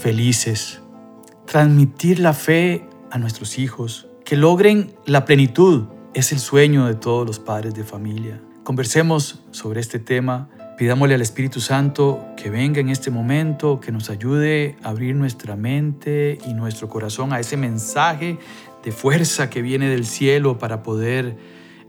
felices. Transmitir la fe a nuestros hijos. Que logren la plenitud. Es el sueño de todos los padres de familia. Conversemos sobre este tema. Pidámosle al Espíritu Santo que venga en este momento, que nos ayude a abrir nuestra mente y nuestro corazón a ese mensaje de fuerza que viene del cielo para poder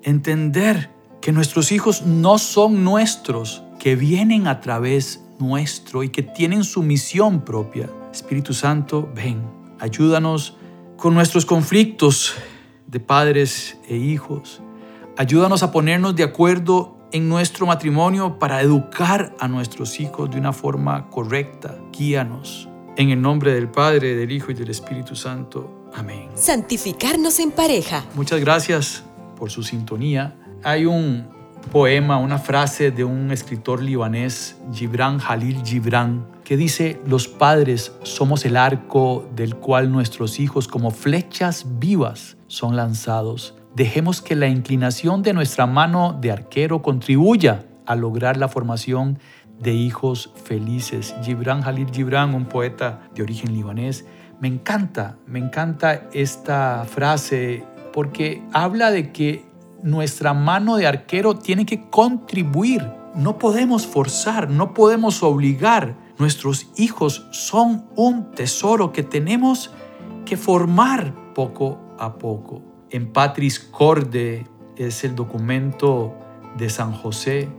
entender que nuestros hijos no son nuestros, que vienen a través nuestro y que tienen su misión propia. Espíritu Santo, ven, ayúdanos con nuestros conflictos de padres e hijos. Ayúdanos a ponernos de acuerdo en nuestro matrimonio para educar a nuestros hijos de una forma correcta. Guíanos. En el nombre del Padre, del Hijo y del Espíritu Santo. Amén. Santificarnos en pareja. Muchas gracias por su sintonía. Hay un poema, una frase de un escritor libanés, Gibran Jalil Gibran, que dice, los padres somos el arco del cual nuestros hijos como flechas vivas son lanzados. Dejemos que la inclinación de nuestra mano de arquero contribuya a lograr la formación de hijos felices. Gibran Jalil Gibran, un poeta de origen libanés, me encanta, me encanta esta frase porque habla de que nuestra mano de arquero tiene que contribuir. No podemos forzar, no podemos obligar. Nuestros hijos son un tesoro que tenemos que formar poco a poco. En Patris Corde es el documento de San José.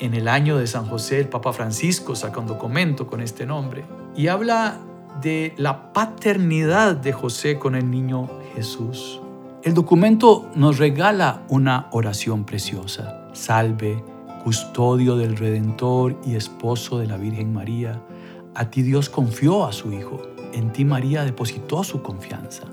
En el año de San José, el Papa Francisco saca un documento con este nombre y habla de la paternidad de José con el niño Jesús. El documento nos regala una oración preciosa. Salve, custodio del Redentor y esposo de la Virgen María. A ti Dios confió a su Hijo. En ti María depositó su confianza.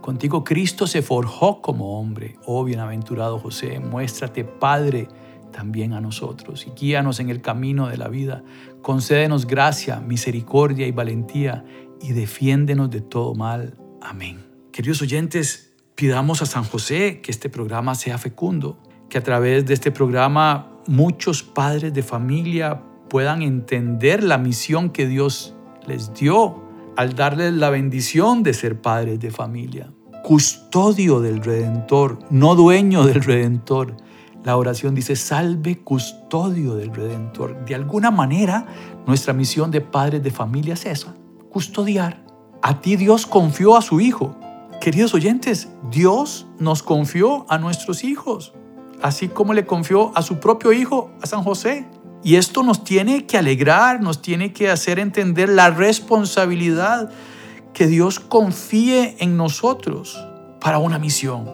Contigo Cristo se forjó como hombre. Oh bienaventurado José, muéstrate Padre también a nosotros y guíanos en el camino de la vida. Concédenos gracia, misericordia y valentía y defiéndenos de todo mal. Amén. Queridos oyentes, Pidamos a San José que este programa sea fecundo, que a través de este programa muchos padres de familia puedan entender la misión que Dios les dio al darles la bendición de ser padres de familia. Custodio del Redentor, no dueño del Redentor. La oración dice, salve custodio del Redentor. De alguna manera, nuestra misión de padres de familia es esa, custodiar. A ti Dios confió a su Hijo Queridos oyentes, Dios nos confió a nuestros hijos, así como le confió a su propio hijo, a San José. Y esto nos tiene que alegrar, nos tiene que hacer entender la responsabilidad que Dios confíe en nosotros para una misión.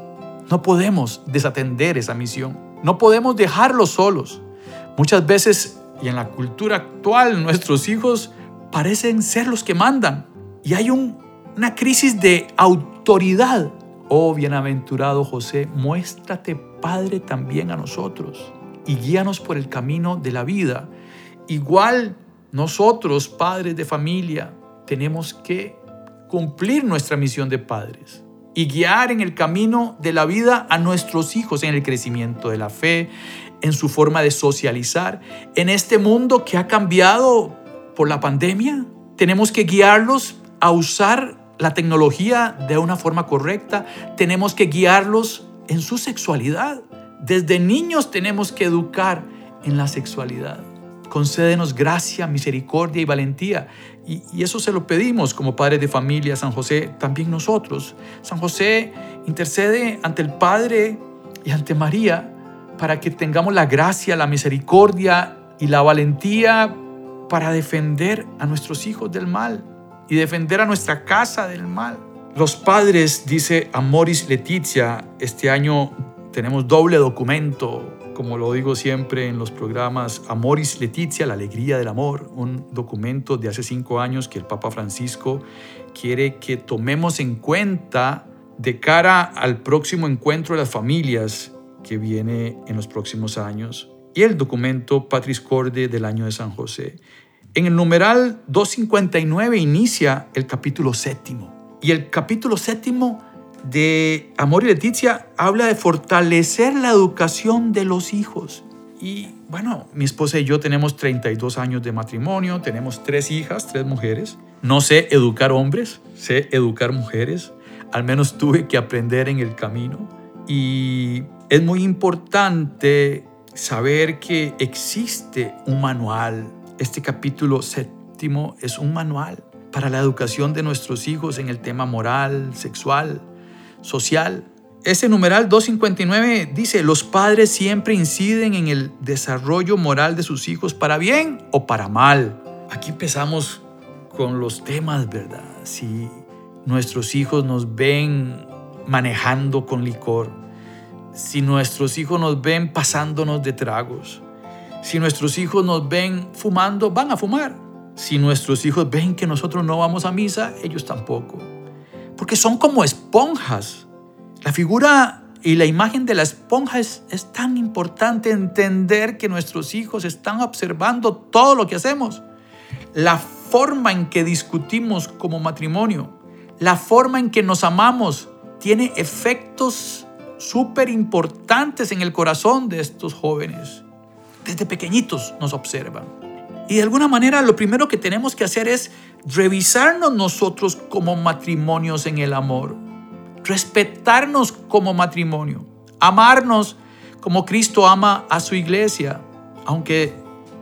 No podemos desatender esa misión, no podemos dejarlos solos. Muchas veces, y en la cultura actual, nuestros hijos parecen ser los que mandan. Y hay una crisis de autoridad. Oh bienaventurado José, muéstrate Padre también a nosotros y guíanos por el camino de la vida. Igual nosotros, padres de familia, tenemos que cumplir nuestra misión de padres y guiar en el camino de la vida a nuestros hijos en el crecimiento de la fe, en su forma de socializar, en este mundo que ha cambiado por la pandemia. Tenemos que guiarlos a usar la tecnología de una forma correcta, tenemos que guiarlos en su sexualidad. Desde niños tenemos que educar en la sexualidad. Concédenos gracia, misericordia y valentía. Y, eso se lo pedimos como padres de familia, San José, también nosotros. San José intercede ante el Padre y ante María para que tengamos la gracia, la misericordia y la valentía para defender a nuestros hijos del mal y defender a nuestra casa del mal. Los padres, dice Amoris Letizia, este año tenemos doble documento como lo digo siempre en los programas Amoris Letizia, la alegría del amor, un documento de hace cinco años que el Papa Francisco quiere que tomemos en cuenta de cara al próximo encuentro de las familias que viene en los próximos años y el documento Patris Corde del año de San José. En el numeral 259 inicia el capítulo séptimo y el capítulo séptimo de Amor y Leticia habla de fortalecer la educación de los hijos. Y bueno, mi esposa y yo tenemos 32 años de matrimonio, tenemos tres hijas, tres mujeres. No sé educar hombres, sé educar mujeres. Al menos tuve que aprender en el camino. Y es muy importante saber que existe un manual. Este capítulo séptimo es un manual para la educación de nuestros hijos en el tema moral, sexual, social. Ese numeral 259 dice, los padres siempre inciden en el desarrollo moral de sus hijos para bien o para mal. Aquí empezamos con los temas, ¿verdad? Si nuestros hijos nos ven manejando con licor, si nuestros hijos nos ven pasándonos de tragos, si nuestros hijos nos ven fumando, van a fumar. Si nuestros hijos ven que nosotros no vamos a misa, ellos tampoco porque son como esponjas. La figura y la imagen de la esponja es, es, tan importante entender que nuestros hijos están observando todo lo que hacemos. La forma en que discutimos como matrimonio, la forma en que nos amamos, tiene efectos súper importantes en el corazón de estos jóvenes. Desde pequeñitos nos observan. Y de alguna manera lo primero que tenemos que hacer es revisarnos nosotros como matrimonios en el amor, respetarnos como matrimonio, amarnos como Cristo ama a su iglesia. Aunque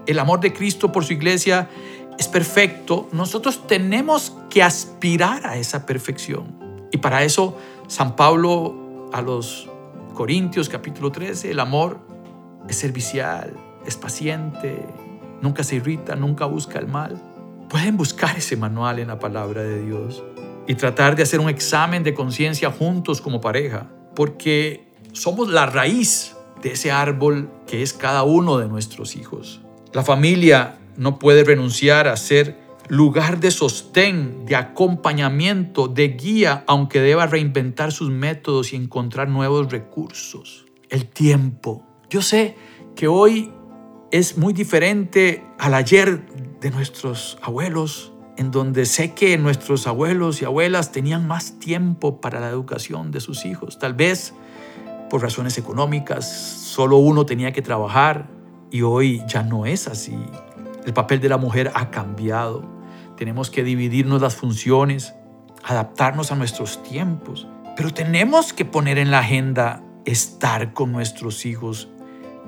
el amor de Cristo por su iglesia es perfecto, nosotros tenemos que aspirar a esa perfección. Y para eso San Pablo a los Corintios capítulo 13, el amor es servicial, es paciente, nunca se irrita, nunca busca el mal. Pueden buscar ese manual en la palabra de Dios y tratar de hacer un examen de conciencia juntos como pareja, porque somos la raíz de ese árbol que es cada uno de nuestros hijos. La familia no puede renunciar a ser lugar de sostén, de acompañamiento, de guía, aunque deba reinventar sus métodos y encontrar nuevos recursos. El tiempo. Yo sé que hoy es muy diferente al ayer de nuestros abuelos, en donde sé que nuestros abuelos y abuelas tenían más tiempo para la educación de sus hijos. Tal vez por razones económicas, solo uno tenía que trabajar y hoy ya no es así. El papel de la mujer ha cambiado. Tenemos que dividirnos las funciones, adaptarnos a nuestros tiempos, pero tenemos que poner en la agenda estar con nuestros hijos,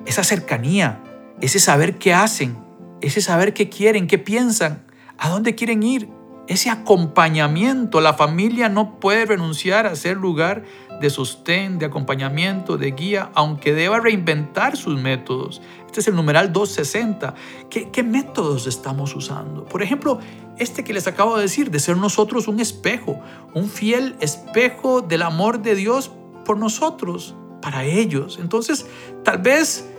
esa cercanía, ese saber qué hacen, ese saber qué quieren, qué piensan, a dónde quieren ir, ese acompañamiento. La familia no puede renunciar a ser lugar de sostén, de acompañamiento, de guía, aunque deba reinventar sus métodos. Este es el numeral 260. ¿Qué, ¿Qué, métodos estamos usando? Por ejemplo, este que les acabo de decir, de ser nosotros un espejo, un fiel espejo del amor de Dios por nosotros, para ellos. Entonces, tal vez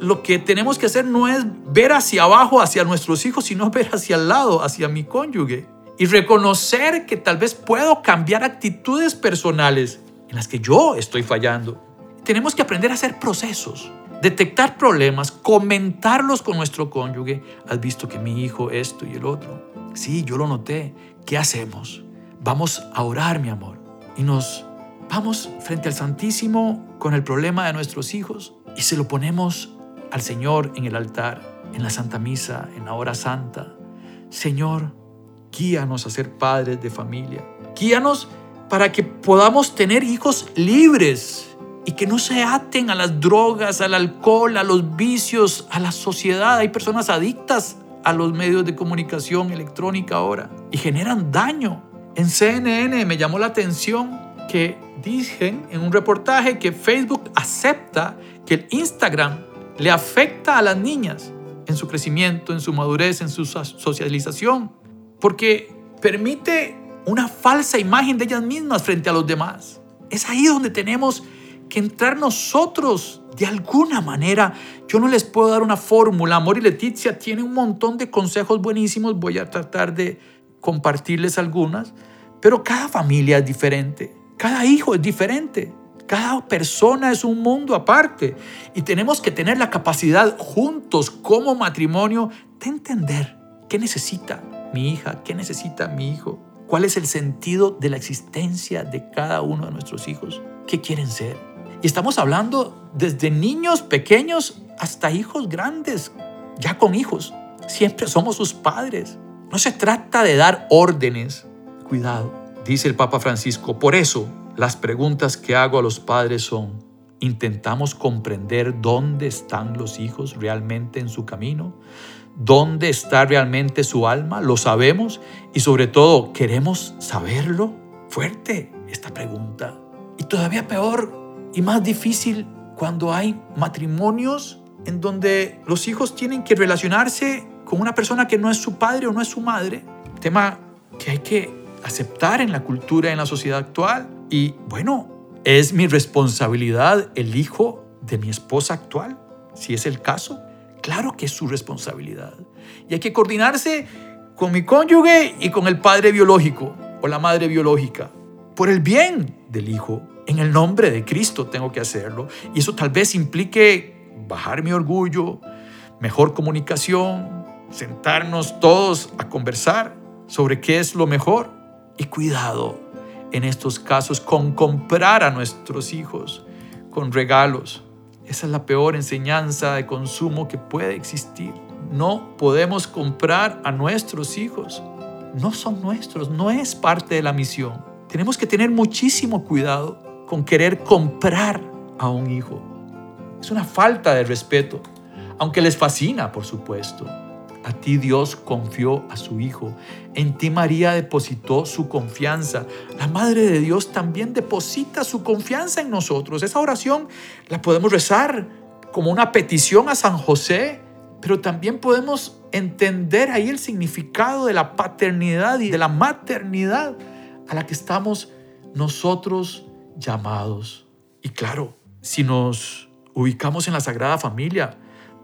lo que tenemos que hacer no es ver hacia abajo, hacia nuestros hijos, sino ver hacia el lado, hacia mi cónyuge. Y reconocer que tal vez puedo cambiar actitudes personales en las que yo estoy fallando. Tenemos que aprender a hacer procesos, detectar problemas, comentarlos con nuestro cónyuge. Has visto que mi hijo esto y el otro. Sí, yo lo noté. ¿Qué hacemos? Vamos a orar, mi amor. Y nos vamos frente al Santísimo con el problema de nuestros hijos y se lo ponemos al Señor en el altar, en la Santa Misa, en la hora santa. Señor, guíanos a ser padres de familia. Guíanos para que podamos tener hijos libres y que no se aten a las drogas, al alcohol, a los vicios, a la sociedad. Hay personas adictas a los medios de comunicación electrónica ahora y generan daño. En CNN me llamó la atención que dicen en un reportaje que Facebook acepta que el Instagram le afecta a las niñas en su crecimiento, en su madurez, en su socialización, porque permite una falsa imagen de ellas mismas frente a los demás. Es ahí donde tenemos que entrar nosotros de alguna manera. Yo no les puedo dar una fórmula. Amor y Leticia tiene un montón de consejos buenísimos. Voy a tratar de compartirles algunas. Pero cada familia es diferente. Cada hijo es diferente. Cada persona es un mundo aparte. Y tenemos que tener la capacidad juntos como matrimonio de entender qué necesita mi hija, qué necesita mi hijo, cuál es el sentido de la existencia de cada uno de nuestros hijos, qué quieren ser. Y estamos hablando desde niños pequeños hasta hijos grandes, ya con hijos. Siempre somos sus padres. No se trata de dar órdenes. Cuidado, dice el Papa Francisco. Por eso las preguntas que hago a los padres son, ¿intentamos comprender dónde están los hijos realmente en su camino? ¿Dónde está realmente su alma? ¿Lo sabemos? Y sobre todo, ¿queremos saberlo? Fuerte esta pregunta. Y todavía peor y más difícil cuando hay matrimonios en donde los hijos tienen que relacionarse con una persona que no es su padre o no es su madre. Tema que hay que aceptar en la cultura, en la sociedad actual. Y bueno, ¿es mi responsabilidad el hijo de mi esposa actual? Si es el caso, claro que es su responsabilidad. Y hay que coordinarse con mi cónyuge y con el padre biológico o la madre biológica por el bien del hijo. En el nombre de Cristo tengo que hacerlo. Y eso tal vez implique bajar mi orgullo, mejor comunicación, sentarnos todos a conversar sobre qué es lo mejor. Y cuidado, en estos casos con comprar a nuestros hijos con regalos. Esa es la peor enseñanza de consumo que puede existir. No podemos comprar a nuestros hijos. No son nuestros, no es parte de la misión. Tenemos que tener muchísimo cuidado con querer comprar a un hijo. Es una falta de respeto, aunque les fascina, por supuesto. A ti Dios confió a su Hijo. En ti María depositó su confianza. La Madre de Dios también deposita su confianza en nosotros. Esa oración la podemos rezar como una petición a San José, pero también podemos entender ahí el significado de la paternidad y de la maternidad a la que estamos nosotros llamados. Y claro, si nos ubicamos en la Sagrada Familia,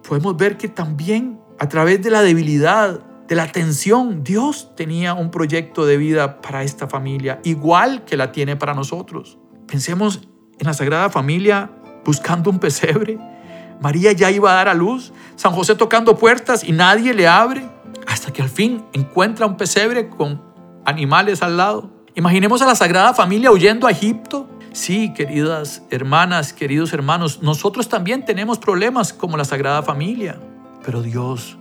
podemos ver que también a través de la debilidad, de la tensión, Dios tenía un proyecto de vida para esta familia, igual que la tiene para nosotros. Pensemos en la Sagrada Familia buscando un pesebre. María ya iba a dar a luz, San José tocando puertas y nadie le abre, hasta que al fin encuentra un pesebre con animales al lado. Imaginemos a la Sagrada Familia huyendo a Egipto. Sí, queridas hermanas, queridos hermanos, nosotros también tenemos problemas como la Sagrada Familia pero Dios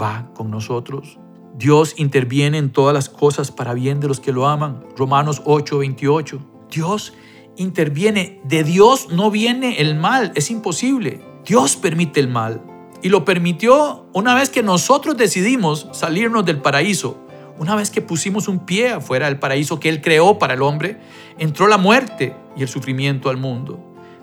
va con nosotros. Dios interviene en todas las cosas para bien de los que lo aman. Romanos 8, 28. Dios interviene. De Dios no viene el mal. Es imposible. Dios permite el mal. Y lo permitió una vez que nosotros decidimos salirnos del paraíso. Una vez que pusimos un pie afuera del paraíso que Él creó para el hombre, entró la muerte y el sufrimiento al mundo.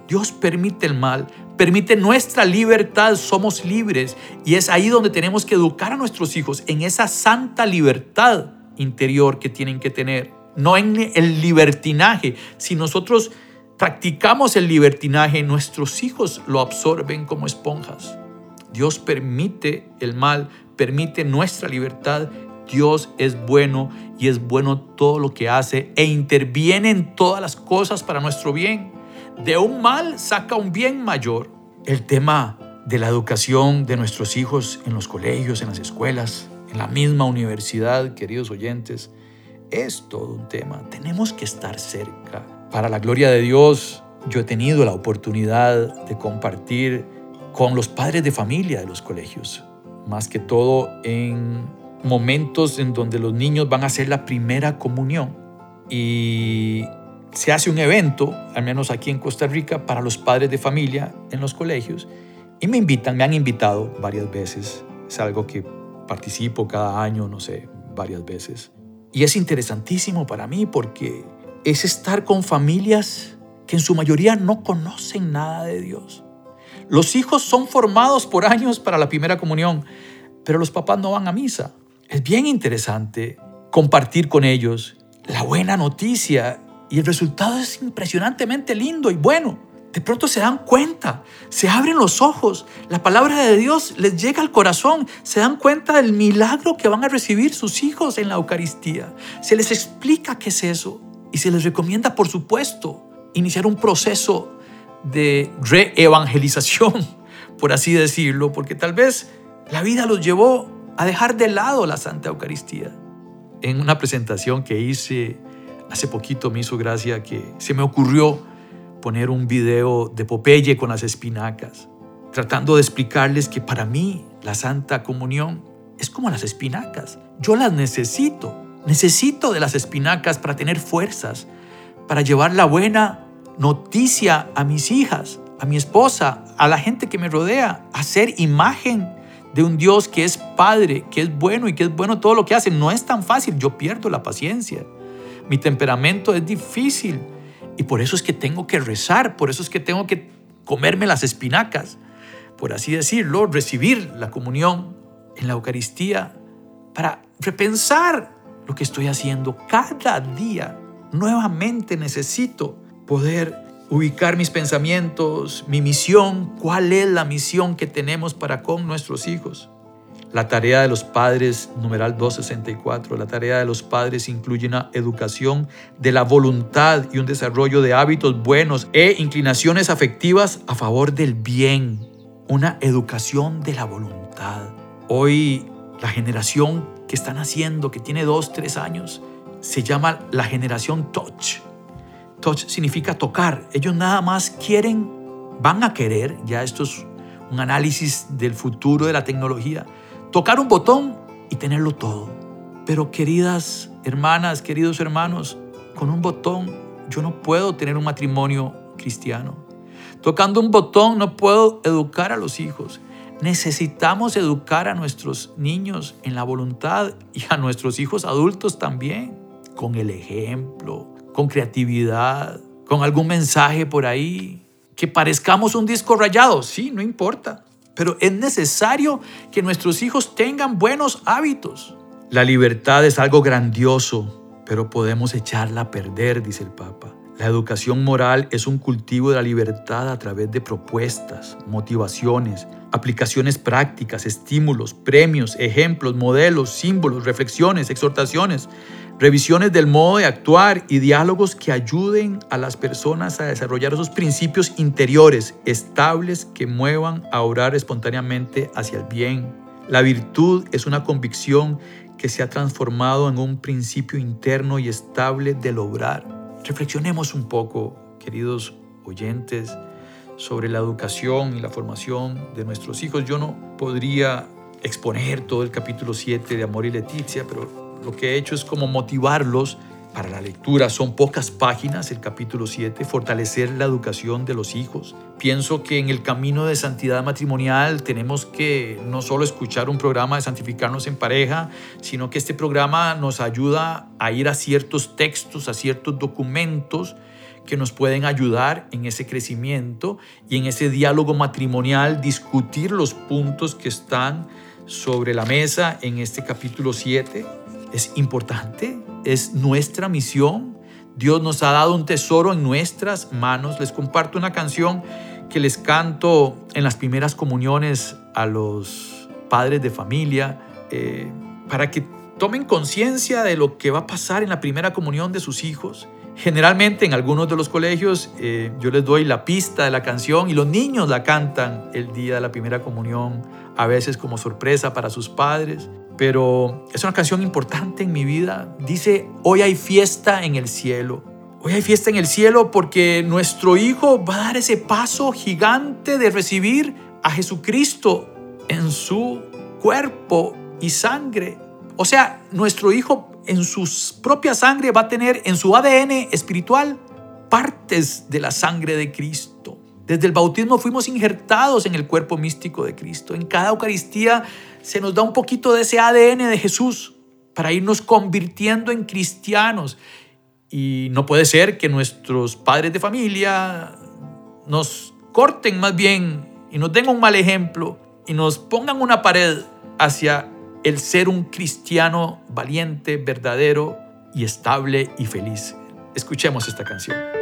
Dios permite el mal permite nuestra libertad, somos libres. Y es ahí donde tenemos que educar a nuestros hijos, en esa santa libertad interior que tienen que tener, no en el libertinaje. Si nosotros practicamos el libertinaje, nuestros hijos lo absorben como esponjas. Dios permite el mal, permite nuestra libertad. Dios es bueno y es bueno todo lo que hace e interviene en todas las cosas para nuestro bien de un mal saca un bien mayor. El tema de la educación de nuestros hijos en los colegios, en las escuelas, en la misma universidad, queridos oyentes, es todo un tema. Tenemos que estar cerca. Para la gloria de Dios, yo he tenido la oportunidad de compartir con los padres de familia de los colegios, más que todo en momentos en donde los niños van a hacer la primera comunión. Y se hace un evento, al menos aquí en Costa Rica, para los padres de familia en los colegios y me invitan, me han invitado varias veces. Es algo que participo cada año, no sé, varias veces. Y es interesantísimo para mí porque es estar con familias que en su mayoría no conocen nada de Dios. Los hijos son formados por años para la primera comunión, pero los papás no van a misa. Es bien interesante compartir con ellos la buena noticia y el resultado es impresionantemente lindo y bueno. de pronto se dan cuenta, se abren los ojos, la palabra de Dios les llega al corazón, se dan cuenta del milagro que van a recibir sus hijos en la Eucaristía. Se les explica qué es eso y se les recomienda, por supuesto, iniciar un proceso de reevangelización, por así decirlo, porque tal vez la vida los llevó a dejar de lado la Santa Eucaristía. En una presentación que hice hace poquito me hizo gracia que se me ocurrió poner un video de Popeye con las espinacas, tratando de explicarles que para mí la Santa Comunión es como las espinacas. Yo las necesito. Necesito de las espinacas para tener fuerzas, para llevar la buena noticia a mis hijas, a mi esposa, a la gente que me rodea, a ser imagen de un Dios que es Padre, que es bueno y que es bueno todo lo que hace. No es tan fácil, yo pierdo la paciencia. Mi temperamento es difícil y por eso es que tengo que rezar, por eso es que tengo que comerme las espinacas, por así decirlo, recibir la comunión en la Eucaristía para repensar lo que estoy haciendo cada día. Nuevamente necesito poder ubicar mis pensamientos, mi misión, cuál es la misión que tenemos para con nuestros hijos. La tarea de los padres, numeral 264, la tarea de los padres incluye una educación de la voluntad y un desarrollo de hábitos buenos e inclinaciones afectivas a favor del bien. Una educación de la voluntad. Hoy la generación que están haciendo, que tiene dos, tres años, se llama la generación touch. Touch significa tocar. Ellos nada más quieren, van a querer, ya esto es un análisis del futuro de la tecnología, tocar un botón y tenerlo todo. Pero queridas hermanas, queridos hermanos, con un botón yo no puedo tener un matrimonio cristiano. Tocando un botón no puedo educar a los hijos. Necesitamos educar a nuestros niños en la voluntad y a nuestros hijos adultos también, con el ejemplo, con creatividad, con algún mensaje por ahí. Que parezcamos un disco rayado, sí, no importa. Pero es necesario que nuestros hijos tengan buenos hábitos. La libertad es algo grandioso, pero podemos echarla a perder, dice el Papa. La educación moral es un cultivo de la libertad a través de propuestas, motivaciones, aplicaciones prácticas, estímulos, premios, ejemplos, modelos, símbolos, reflexiones, exhortaciones, revisiones del modo de actuar y diálogos que ayuden a las personas a desarrollar esos principios interiores estables que muevan a orar espontáneamente hacia el bien. La virtud es una convicción que se ha transformado en un principio interno y estable del obrar. Reflexionemos un poco, queridos oyentes, sobre la educación y la formación de nuestros hijos. Yo no podría exponer todo el capítulo 7 de Amor y Leticia, pero lo que he hecho es como motivarlos para la lectura. Son pocas páginas, el capítulo 7, fortalecer la educación de los hijos. Pienso que en el camino de santidad matrimonial tenemos que no solo escuchar un programa de santificarnos en pareja, sino que este programa nos ayuda a ir a ciertos textos, a ciertos documentos que nos pueden ayudar en ese crecimiento y en ese diálogo matrimonial, discutir los puntos que están sobre la mesa en este capítulo 7 es importante, es nuestra misión. Dios nos ha dado un tesoro en nuestras manos. Les comparto una canción que les canto en las primeras comuniones a los padres de familia eh, para que tomen conciencia de lo que va a pasar en la primera comunión de sus hijos. Generalmente en algunos de los colegios eh, yo les doy la pista de la canción y los niños la cantan el día de la primera comunión, a veces como sorpresa para sus padres pero es una canción importante en mi vida. Dice, hoy hay fiesta en el cielo. Hoy hay fiesta en el cielo porque nuestro Hijo va a dar ese paso gigante de recibir a Jesucristo en su cuerpo y sangre. O sea, nuestro Hijo en su propia sangre va a tener en su ADN espiritual partes de la sangre de Cristo. Desde el bautismo fuimos injertados en el cuerpo místico de Cristo. En cada Eucaristía se nos da un poquito de ese ADN de Jesús para irnos convirtiendo en cristianos. Y no puede ser que nuestros padres de familia nos corten más bien y nos den un mal ejemplo y nos pongan una pared hacia el ser un cristiano valiente, verdadero y estable y feliz. Escuchemos esta canción.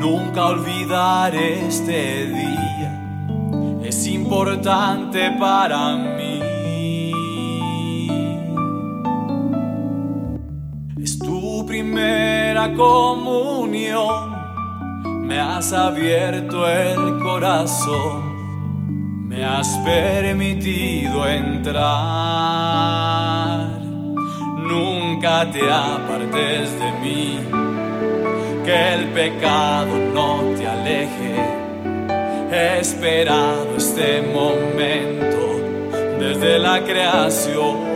Nunca olvidar este día, es importante para mí. Es tu primera comunión, me has abierto el corazón, me has permitido entrar. Nunca te apartes de mí, que el pecado no te aleje. He esperado este momento desde la creación.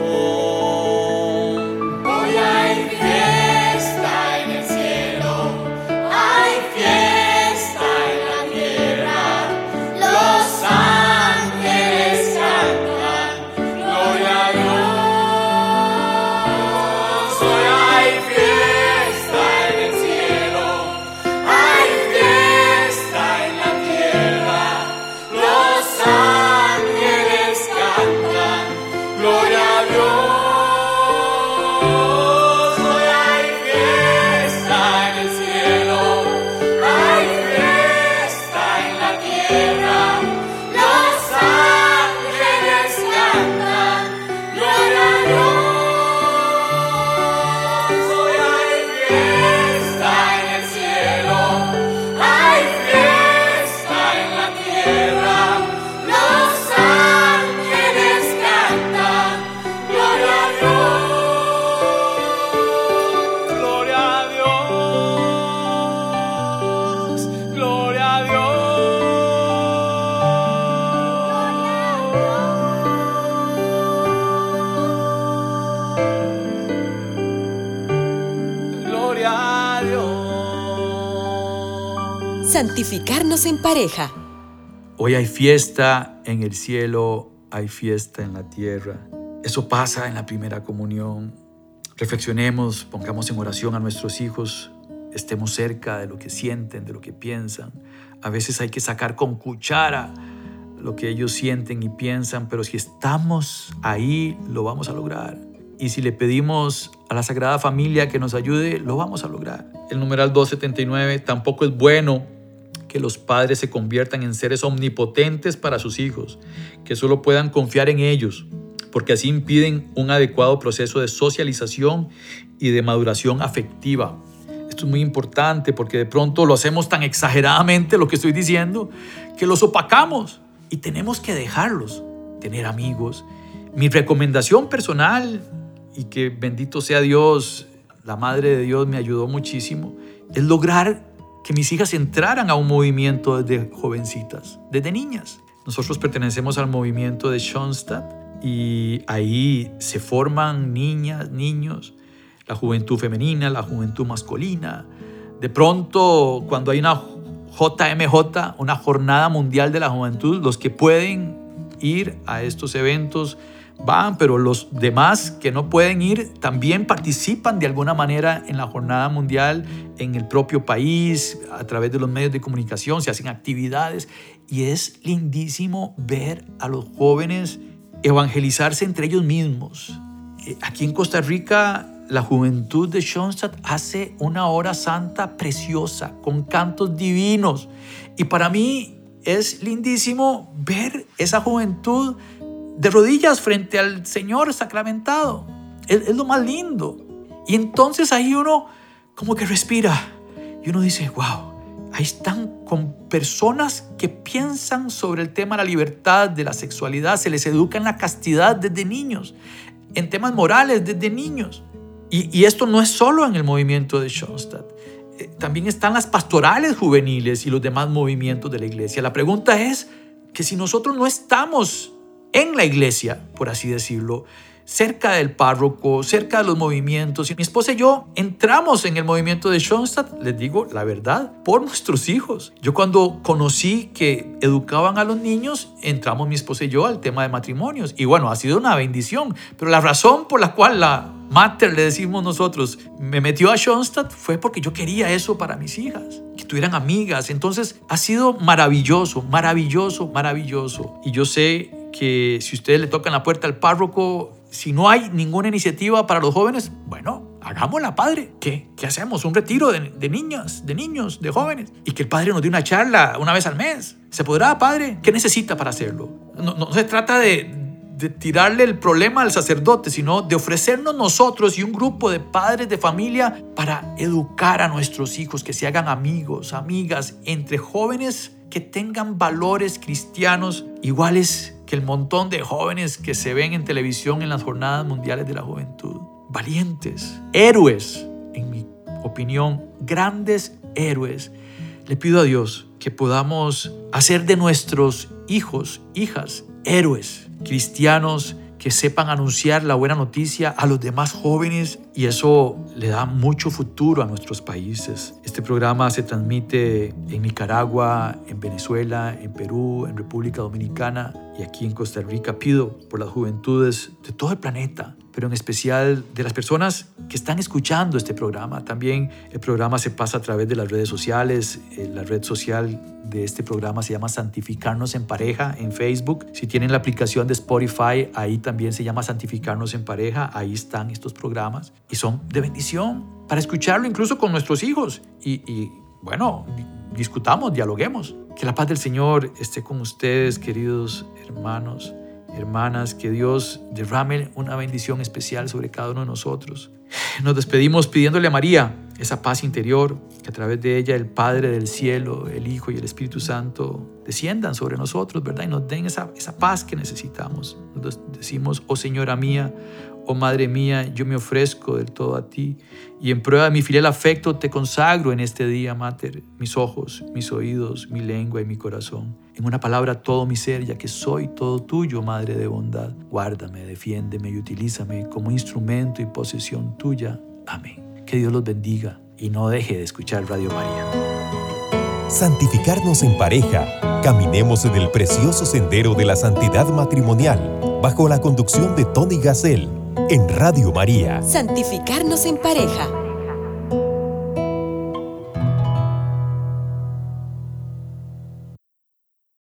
Santificarnos en pareja. Hoy hay fiesta en el cielo, hay fiesta en la tierra. Eso pasa en la primera comunión. Reflexionemos, pongamos en oración a nuestros hijos, estemos cerca de lo que sienten, de lo que piensan. A veces hay que sacar con cuchara lo que ellos sienten y piensan, pero si estamos ahí, lo vamos a lograr. Y si le pedimos a la Sagrada Familia que nos ayude, lo vamos a lograr. El numeral 279, tampoco es bueno que los padres se conviertan en seres omnipotentes para sus hijos, que solo puedan confiar en ellos, porque así impiden un adecuado proceso de socialización y de maduración afectiva. Esto es muy importante porque de pronto lo hacemos tan exageradamente lo que estoy diciendo que los opacamos y tenemos que dejarlos, tener amigos. Mi recomendación personal y que bendito sea Dios, la Madre de Dios me ayudó muchísimo, es lograr que mis hijas entraran a un movimiento desde jovencitas, desde niñas. Nosotros pertenecemos al movimiento de Schoenstatt y ahí se forman niñas, niños, la juventud femenina, la juventud masculina. De pronto, cuando hay una JMJ, una jornada mundial de la juventud, los que pueden ir a estos eventos van, pero los demás que no pueden ir también participan de alguna manera en la jornada mundial en el propio país, a través de los medios de comunicación, se hacen actividades y es lindísimo ver a los jóvenes evangelizarse entre ellos mismos. Eh, Aquí en Costa Rica la juventud de Schoenstatt hace una hora santa preciosa, con cantos divinos. Y para mí es lindísimo ver esa juventud de rodillas frente al Señor sacramentado. Es, lo más lindo. Y entonces ahí uno como que respira. Y uno dice, wow, ahí están con personas que piensan sobre el tema de la libertad, de la sexualidad, se les educa en la castidad desde niños, en temas morales desde niños. Y, y esto no es solo en el movimiento de Schoenstatt. Eh, También están las pastorales juveniles y los demás movimientos de la iglesia. La pregunta es que si nosotros no estamos en la iglesia, por así decirlo, cerca del párroco, cerca de los movimientos. Y mi esposa y yo entramos en el movimiento de Schoenstatt, les digo la verdad, por nuestros hijos. Yo cuando conocí que educaban a los niños, entramos mi esposa y yo al tema de matrimonios. Y bueno, ha sido una bendición. Pero la razón por la cual la mater, le decimos nosotros, me metió a Schoenstatt fue porque yo quería eso para mis hijas, que tuvieran amigas. Entonces ha sido maravilloso, maravilloso, maravilloso. Y yo sé que si ustedes le tocan la puerta al párroco, si no hay ninguna iniciativa para los jóvenes, bueno, hagámosla, padre. ¿Qué? ¿Qué hacemos? Un retiro de, de niñas, de niños, de jóvenes. Y que el padre nos dé una charla una vez al mes. ¿Se podrá, padre? ¿Qué necesita para hacerlo? No, no se trata de, de tirarle el problema al sacerdote, sino de ofrecernos nosotros y un grupo de padres de familia para educar a nuestros hijos, que se hagan amigos, amigas, entre jóvenes que tengan valores cristianos iguales que el montón de jóvenes que se ven en televisión en las jornadas mundiales de la juventud. Valientes, héroes, en mi opinión, grandes héroes. Le pido a Dios que podamos hacer de nuestros hijos, hijas, héroes, cristianos que sepan anunciar la buena noticia a los demás jóvenes y eso le da mucho futuro a nuestros países. Este programa se transmite en Nicaragua, en Venezuela, en Perú, en República Dominicana y aquí en Costa Rica. Pido por las juventudes de todo el planeta, pero en especial de las personas que están escuchando este programa. También el programa se pasa a través de las redes sociales. Eh, La red social de este programa se llama Santificarnos en Pareja en Facebook. Si tienen la aplicación de Spotify, ahí también se llama Santificarnos en Pareja. Ahí están estos programas y son de bendición para escucharlo incluso con nuestros hijos. Y, y bueno, discutamos, dialoguemos. Que la paz del Señor esté con ustedes, queridos hermanos, hermanas. Que Dios derrame una bendición especial sobre cada uno de nosotros. Nos despedimos pidiéndole a María esa paz interior, que a través de ella el Padre del cielo, el Hijo y el Espíritu Santo desciendan sobre nosotros, ¿verdad? Y nos den esa, esa paz que necesitamos. Nos decimos, oh Señora mía, oh Madre mía, yo me ofrezco del todo a ti y en prueba de mi filial afecto te consagro en este día, Mater, mis ojos, mis oídos, mi lengua y mi corazón. En una palabra, todo mi ser, ya que soy todo tuyo, Madre de bondad. Guárdame, defiéndeme y utilízame como instrumento y posesión tuya. Amén. Que Dios los bendiga y no deje de escuchar Radio María. Santificarnos en pareja. Caminemos en el precioso sendero de la santidad matrimonial, bajo la conducción de Tony Gassel, en Radio María. Santificarnos en pareja.